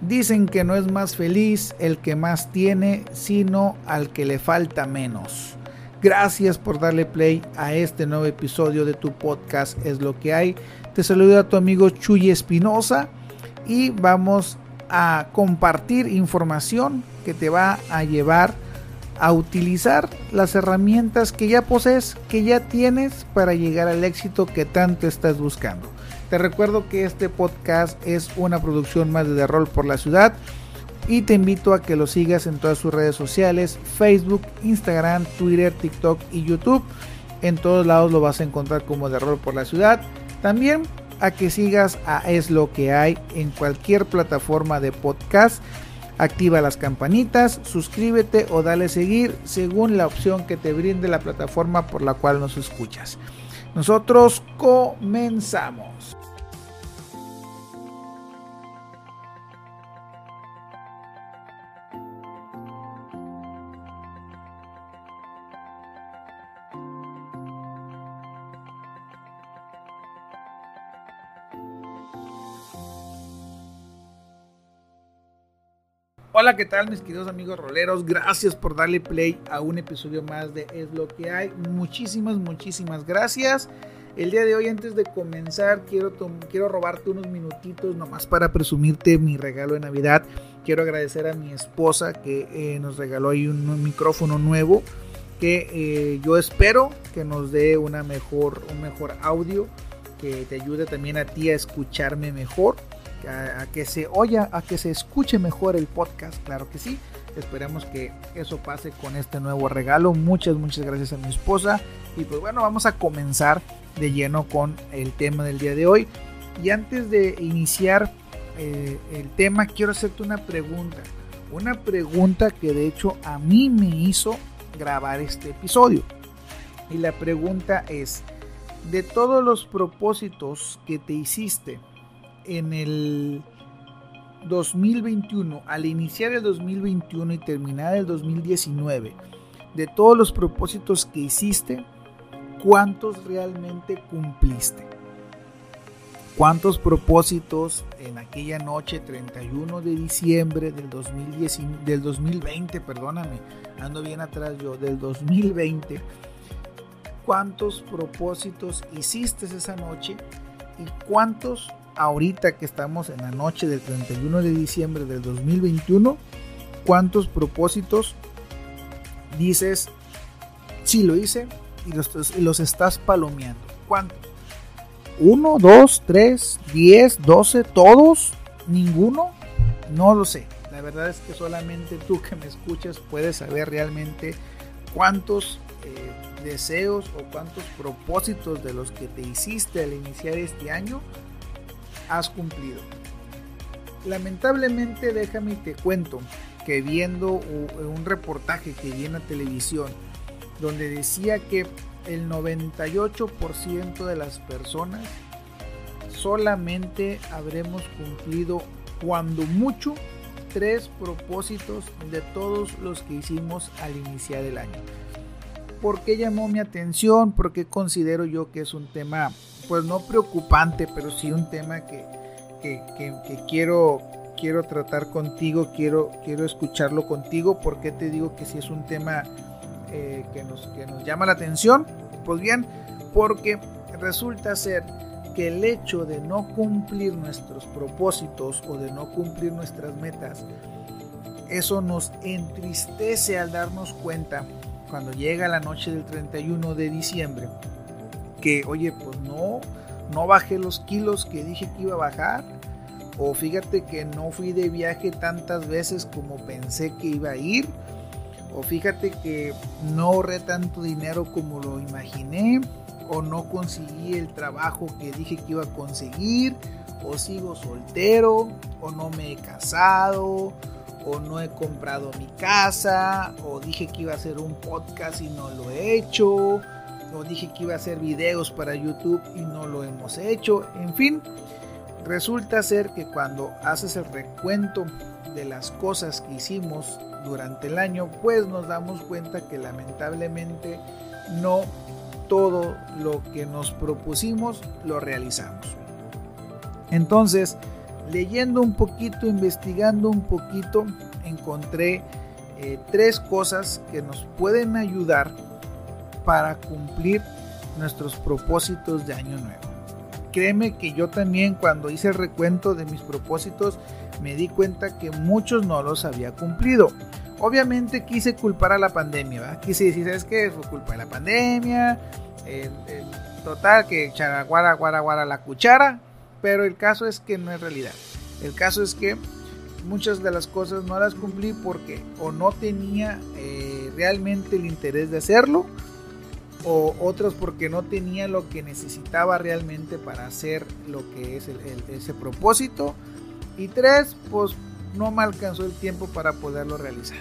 Dicen que no es más feliz el que más tiene, sino al que le falta menos. Gracias por darle play a este nuevo episodio de tu podcast Es lo que hay. Te saluda tu amigo Chuy Espinosa y vamos a compartir información que te va a llevar a utilizar las herramientas que ya posees, que ya tienes para llegar al éxito que tanto estás buscando. Te recuerdo que este podcast es una producción más de Rol por la Ciudad y te invito a que lo sigas en todas sus redes sociales, Facebook, Instagram, Twitter, TikTok y YouTube. En todos lados lo vas a encontrar como de Rol por la Ciudad. También a que sigas a Es lo que hay en cualquier plataforma de podcast. Activa las campanitas, suscríbete o dale seguir según la opción que te brinde la plataforma por la cual nos escuchas. Nosotros comenzamos. Hola, ¿qué tal mis queridos amigos roleros? Gracias por darle play a un episodio más de Es lo que hay. Muchísimas, muchísimas gracias. El día de hoy, antes de comenzar, quiero, quiero robarte unos minutitos nomás para presumirte mi regalo de Navidad. Quiero agradecer a mi esposa que eh, nos regaló ahí un, micrófono nuevo que eh, yo espero que nos dé una mejor, un mejor audio, que te ayude también a ti a escucharme mejor a, que se oya, a que se escuche mejor el podcast, claro que sí. Esperemos que eso pase con este nuevo regalo. Muchas, muchas gracias a mi esposa. Y pues bueno, vamos a comenzar de lleno con el tema del día de hoy. Y antes de iniciar eh, el tema, quiero hacerte una pregunta. Una pregunta que de hecho a mí me hizo grabar este episodio. Y la pregunta es, de todos los propósitos que te hiciste en el 2021, al iniciar el 2021 y terminar el 2019, de todos los propósitos que hiciste, ¿cuántos realmente cumpliste? ¿Cuántos propósitos en aquella noche 31 de diciembre del, 2010, del 2020, perdóname, ando bien atrás yo, del 2020, cuántos propósitos hiciste esa noche y cuántos ahorita que estamos en la noche del 31 de diciembre del 2021, ¿cuántos propósitos dices, sí lo hice y los, estás palomeando? ¿Cuántos? ¿Uno, dos, tres, diez, doce, todos? ¿Ninguno? No lo sé. La verdad es que solamente tú que me escuchas puedes saber realmente cuántos eh, deseos o cuántos propósitos de los que te hiciste al iniciar este año has cumplido. Lamentablemente, déjame y te cuento que viendo un reportaje que vi en la televisión donde decía que el 98% de las personas solamente habremos cumplido cuando mucho tres propósitos de todos los que hicimos al iniciar el año. ¿Por qué llamó mi atención? Porque considero yo que es un tema pues no preocupante, pero sí un tema que, quiero, quiero tratar contigo, quiero, quiero escucharlo contigo. ¿Por qué te digo que si es un tema eh, que, nos, que nos llama la atención? Pues bien, porque resulta ser que el hecho de no cumplir nuestros propósitos o de no cumplir nuestras metas, eso nos entristece al darnos cuenta cuando llega la noche del 31 de diciembre que, oye, pues no, no bajé los kilos que dije que iba a bajar. O fíjate que no fui de viaje tantas veces como pensé que iba a ir. O fíjate que no ahorré tanto dinero como lo imaginé. O no conseguí el trabajo que dije que iba a conseguir. O sigo soltero. O no me he casado. O no he comprado mi casa. O dije que iba a hacer un podcast y no lo he hecho o dije que iba a hacer videos para YouTube y no lo hemos hecho. En fin, resulta ser que cuando haces el recuento de las cosas que hicimos durante el año, pues nos damos cuenta que lamentablemente no todo lo que nos propusimos lo realizamos. Entonces, leyendo un poquito, investigando un poquito, encontré eh, tres cosas que nos pueden ayudar para cumplir nuestros propósitos de año nuevo. Créeme que yo también cuando hice el recuento de mis propósitos me di cuenta que muchos no los había cumplido. Obviamente quise culpar a la pandemia, ¿verdad? Quise decir, ¿sabes qué? Fue culpa de la pandemia, total que echara guara, guara, guara la cuchara, pero el caso es que no es realidad. El caso es que muchas de las cosas no las cumplí porque o no tenía eh, realmente el interés de hacerlo, o otras porque no tenía lo que necesitaba realmente para hacer lo que es ese propósito. Y tres, pues no me alcanzó el tiempo para poderlo realizar.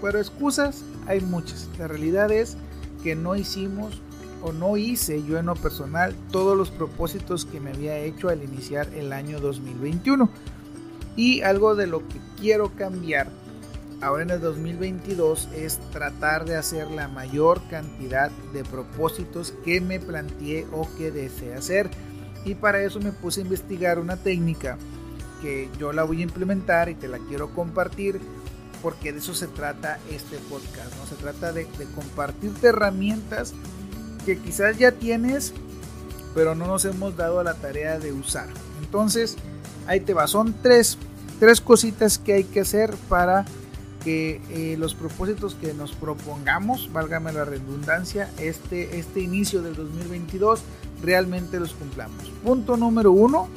Pero excusas hay muchas. La realidad es que no hicimos o no hice yo en lo personal todos los propósitos que me había hecho al iniciar el año 2021. Y algo de lo que quiero cambiar ahora en el 2022 es tratar de hacer la mayor cantidad de propósitos que me planteé o que desee hacer. Y para eso me puse a investigar una técnica que yo la voy a implementar y te la quiero compartir porque de eso se trata este podcast, ¿no? Se trata de, de compartirte herramientas que quizás ya tienes, pero no nos hemos dado la tarea de usar. Entonces, ahí te va, son tres, tres cositas que hay que hacer para que eh, los propósitos que nos propongamos, válgame la redundancia, este, este inicio del 2022 realmente los cumplamos. Punto número uno,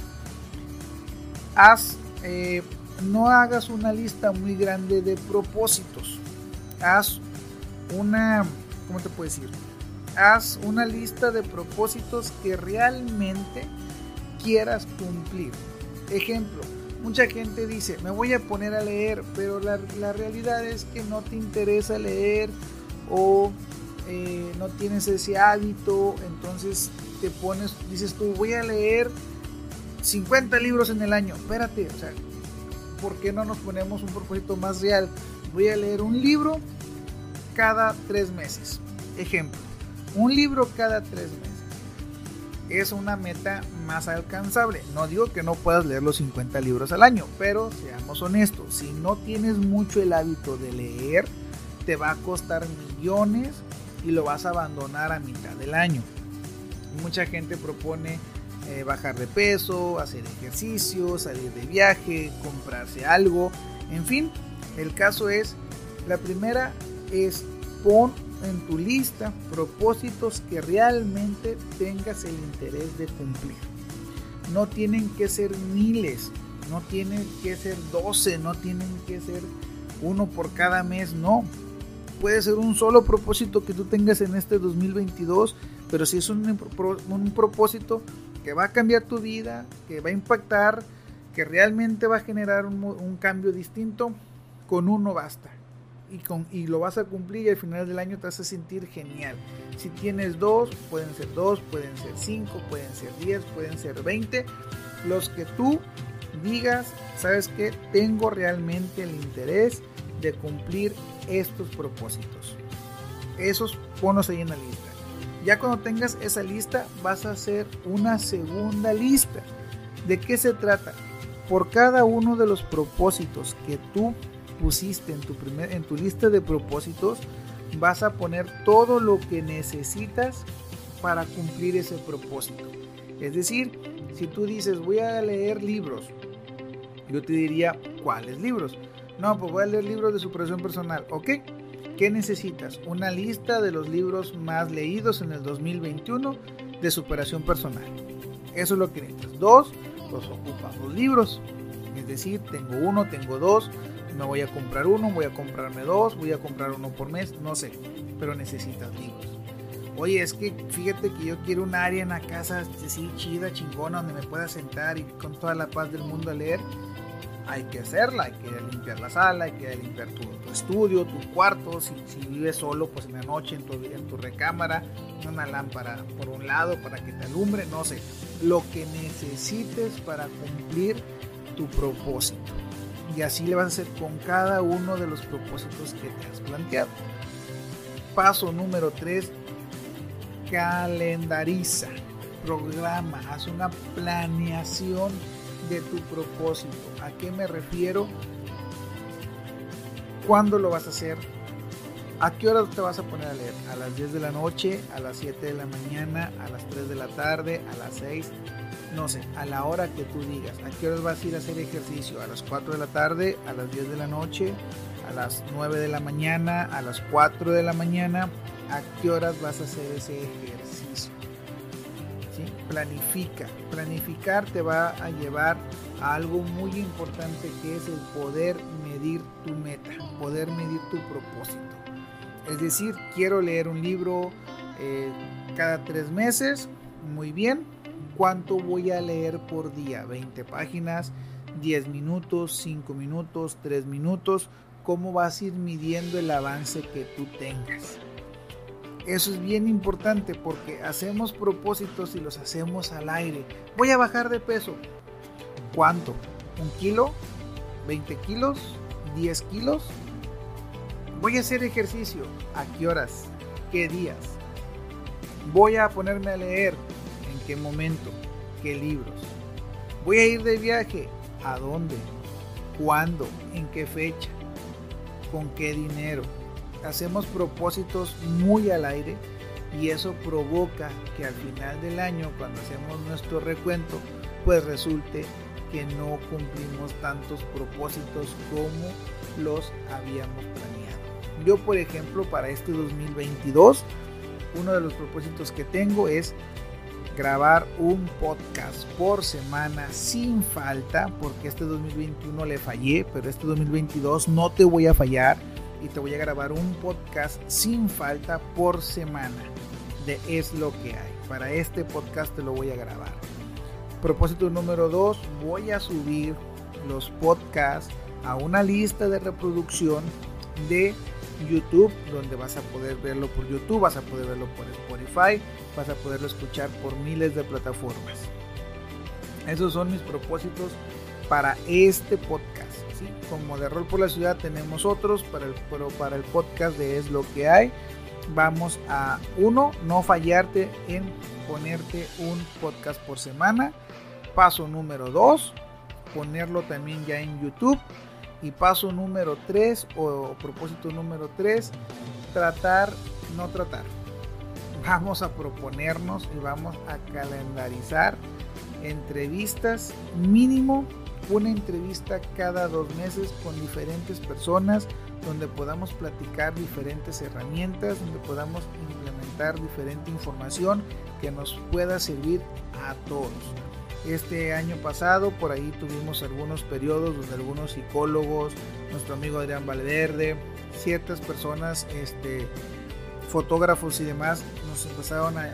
haz, eh, no hagas una lista muy grande de propósitos. Haz una, ¿cómo te puedo decir? Haz una lista de propósitos que realmente quieras cumplir. Ejemplo, mucha gente dice, me voy a poner a leer, pero la, realidad es que no te interesa leer o eh, no tienes ese hábito, entonces te pones, dices tú, voy a leer 50 libros en el año. Espérate, o sea, ¿por qué no nos ponemos un propósito más real? Voy a leer un libro cada tres meses. Ejemplo, un libro cada tres meses. Es una meta más alcanzable. No digo que no puedas leer los 50 libros al año, pero seamos honestos, si no tienes mucho el hábito de leer, te va a costar millones y lo vas a abandonar a mitad del año. Mucha gente propone eh, bajar de peso, hacer ejercicio, salir de viaje, comprarse algo, en fin, el caso es, la primera es pon en tu lista propósitos que realmente tengas el interés de cumplir. No tienen que ser miles, no tienen que ser 12, no tienen que ser uno por cada mes, no. Puede ser un solo propósito que tú tengas en este 2022, pero si es un, un propósito que va a cambiar tu vida, que va a impactar, que realmente va a generar un, cambio distinto, con uno basta. Y, con, y lo vas a cumplir y al final del año te vas a sentir genial. Si tienes dos, pueden ser dos, pueden ser cinco, pueden ser diez, pueden ser veinte. Los que tú digas, sabes que tengo realmente el interés de cumplir estos propósitos. Esos ponlos ahí en la lista. Ya cuando tengas esa lista, vas a hacer una segunda lista. ¿De qué se trata? Por cada uno de los propósitos que tú pusiste en tu, primer, en tu lista de propósitos, vas a poner todo lo que necesitas para cumplir ese propósito. Es decir, si tú dices voy a leer libros, yo te diría, ¿cuáles libros? No, pues voy a leer libros de superación personal. ¿Ok? ¿Qué necesitas? Una lista de los libros más leídos en el 2021 de superación personal. Eso es lo que necesitas. Dos, pues ocupas los libros. Es decir, tengo uno, tengo dos, me voy a comprar uno, voy a comprarme dos, voy a comprar uno por mes, no sé, pero necesitas libros. Oye, es que fíjate que yo quiero un área en la casa así chida, chingona, donde me pueda sentar y con toda la paz del mundo a leer hay que hacerla, hay que limpiar la sala, hay que limpiar tu, estudio, tu cuarto, si, vives solo, pues en la noche en tu, en tu recámara, una lámpara por un lado para que te alumbre, no sé, lo que necesites para cumplir tu propósito. Y así le vas a hacer con cada uno de los propósitos que te has planteado. Paso número 3, calendariza, programa, haz una planeación de tu propósito. ¿A qué me refiero? ¿Cuándo lo vas a hacer? ¿A qué hora te vas a poner a leer? ¿A las 10 de la noche? ¿A las 7 de la mañana? ¿A las 3 de la tarde? ¿A las 6? No sé, a la hora que tú digas. ¿A qué horas vas a ir a hacer ejercicio? ¿A las 4 de la tarde? ¿A las 10 de la noche? ¿A las 9 de la mañana? ¿A las 4 de la mañana? ¿A qué horas vas a hacer ese ejercicio? ¿Sí? Planifica. Planificar te va a llevar a algo muy importante que es el poder medir tu meta, poder medir tu propósito. Es decir, quiero leer un libro eh, cada tres meses, muy bien. ¿Cuánto voy a leer por día? 20 páginas, 10 minutos, 5 minutos, 3 minutos. ¿Cómo vas a ir midiendo el avance que tú tengas? Eso es bien importante porque hacemos propósitos y los hacemos al aire. Voy a bajar de peso. ¿Cuánto? ¿Un kilo? ¿20 kilos? ¿10 kilos? Voy a hacer ejercicio. ¿A qué horas? ¿Qué días? Voy a ponerme a leer. ¿En qué momento? ¿Qué libros? Voy a ir de viaje. ¿A dónde? ¿Cuándo? ¿En qué fecha? ¿Con qué dinero? Hacemos propósitos muy al aire y eso provoca que al final del año, cuando hacemos nuestro recuento, pues resulte que no cumplimos tantos propósitos como los habíamos planeado. Yo, por ejemplo, para este 2022, uno de los propósitos que tengo es grabar un podcast por semana sin falta, porque este 2021 le fallé, pero este 2022 no te voy a fallar y te voy a grabar un podcast sin falta por semana de Es lo que hay. Para este podcast te lo voy a grabar. Propósito número 2, voy a subir los podcasts a una lista de reproducción de YouTube, donde vas a poder verlo por YouTube, vas a poder verlo por Spotify, vas a poderlo escuchar por miles de plataformas. Esos son mis propósitos para este podcast. Como de Rol por la Ciudad tenemos otros, para el, pero para el podcast de Es lo que hay, vamos a uno, no fallarte en ponerte un podcast por semana. Paso número dos, ponerlo también ya en YouTube y paso número 3 o propósito número 3, tratar, no tratar. Vamos a proponernos y vamos a calendarizar entrevistas mínimo una entrevista cada dos meses con diferentes personas donde podamos platicar diferentes herramientas, donde podamos implementar diferente información que nos pueda servir a todos. Este año pasado por ahí tuvimos algunos periodos donde algunos psicólogos, nuestro amigo Adrián Valverde, ciertas personas, este, fotógrafos y demás, nos empezaron a,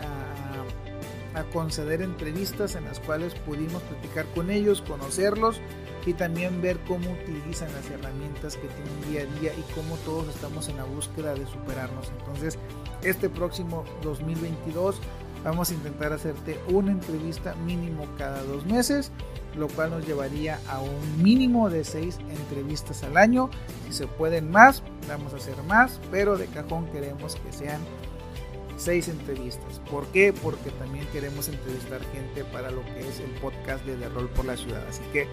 a, conceder entrevistas en las cuales pudimos platicar con ellos, conocerlos y también ver cómo utilizan las herramientas que tienen día a día y cómo todos estamos en la búsqueda de superarnos. Entonces, este próximo 2022 Vamos a intentar hacerte una entrevista mínimo cada dos meses, lo cual nos llevaría a un mínimo de seis entrevistas al año. Si se pueden más, vamos a hacer más, pero de cajón queremos que sean seis entrevistas. ¿Por qué? Porque también queremos entrevistar gente para lo que es el podcast de The Rol por la Ciudad. Así que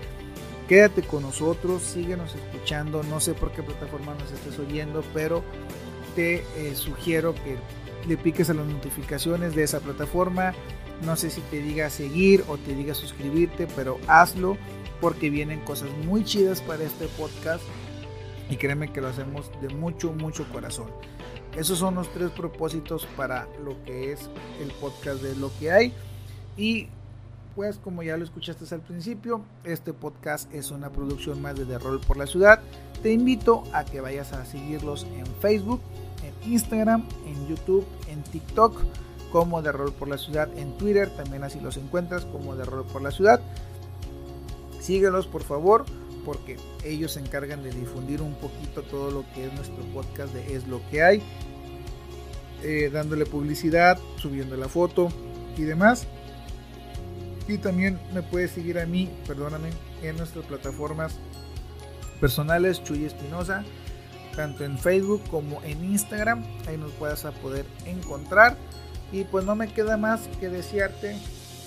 quédate con nosotros, síguenos escuchando. No sé por qué plataforma nos estés oyendo, pero te eh, sugiero que le piques a las notificaciones de esa plataforma. No sé si te diga seguir o te diga suscribirte, pero hazlo porque vienen cosas muy chidas para este podcast y créeme que lo hacemos de mucho, mucho corazón. Esos son los tres propósitos para lo que es el podcast de lo que hay. Y pues como ya lo escuchaste al principio, este podcast es una producción más de The Rol por la Ciudad. Te invito a que vayas a seguirlos en Facebook, Instagram, en YouTube, en TikTok como de Rol por la Ciudad, en Twitter también así los encuentras como de Rol por la Ciudad. Síguelos por favor porque ellos se encargan de difundir un poquito todo lo que es nuestro podcast de Es lo que hay, eh, dándole publicidad, subiendo la foto y demás. Y también me puedes seguir a mí, perdóname, en nuestras plataformas personales, Chuy Espinosa, tanto en Facebook como en Instagram. Ahí nos puedas a poder encontrar. Y pues no me queda más que desearte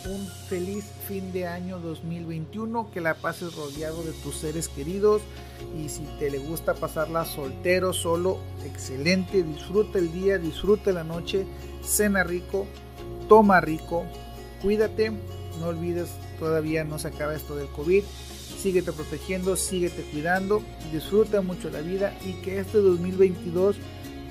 un feliz fin de año 2021, que la pases rodeado de tus seres queridos y si te le gusta pasarla soltero, solo, excelente, disfruta el día, disfruta la noche, cena rico, toma rico, cuídate, no olvides, todavía no se acaba esto del COVID, síguete protegiendo, síguete cuidando, disfruta mucho la vida y que este 2022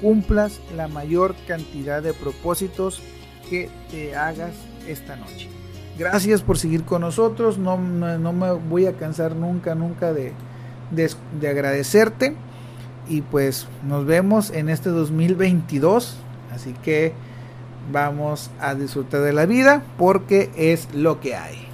cumplas la mayor cantidad de propósitos que te hagas esta noche. Gracias por seguir con nosotros, no, no, me voy a cansar nunca, nunca de, de, de agradecerte y pues nos vemos en este 2022, así que vamos a disfrutar de la vida porque es lo que hay.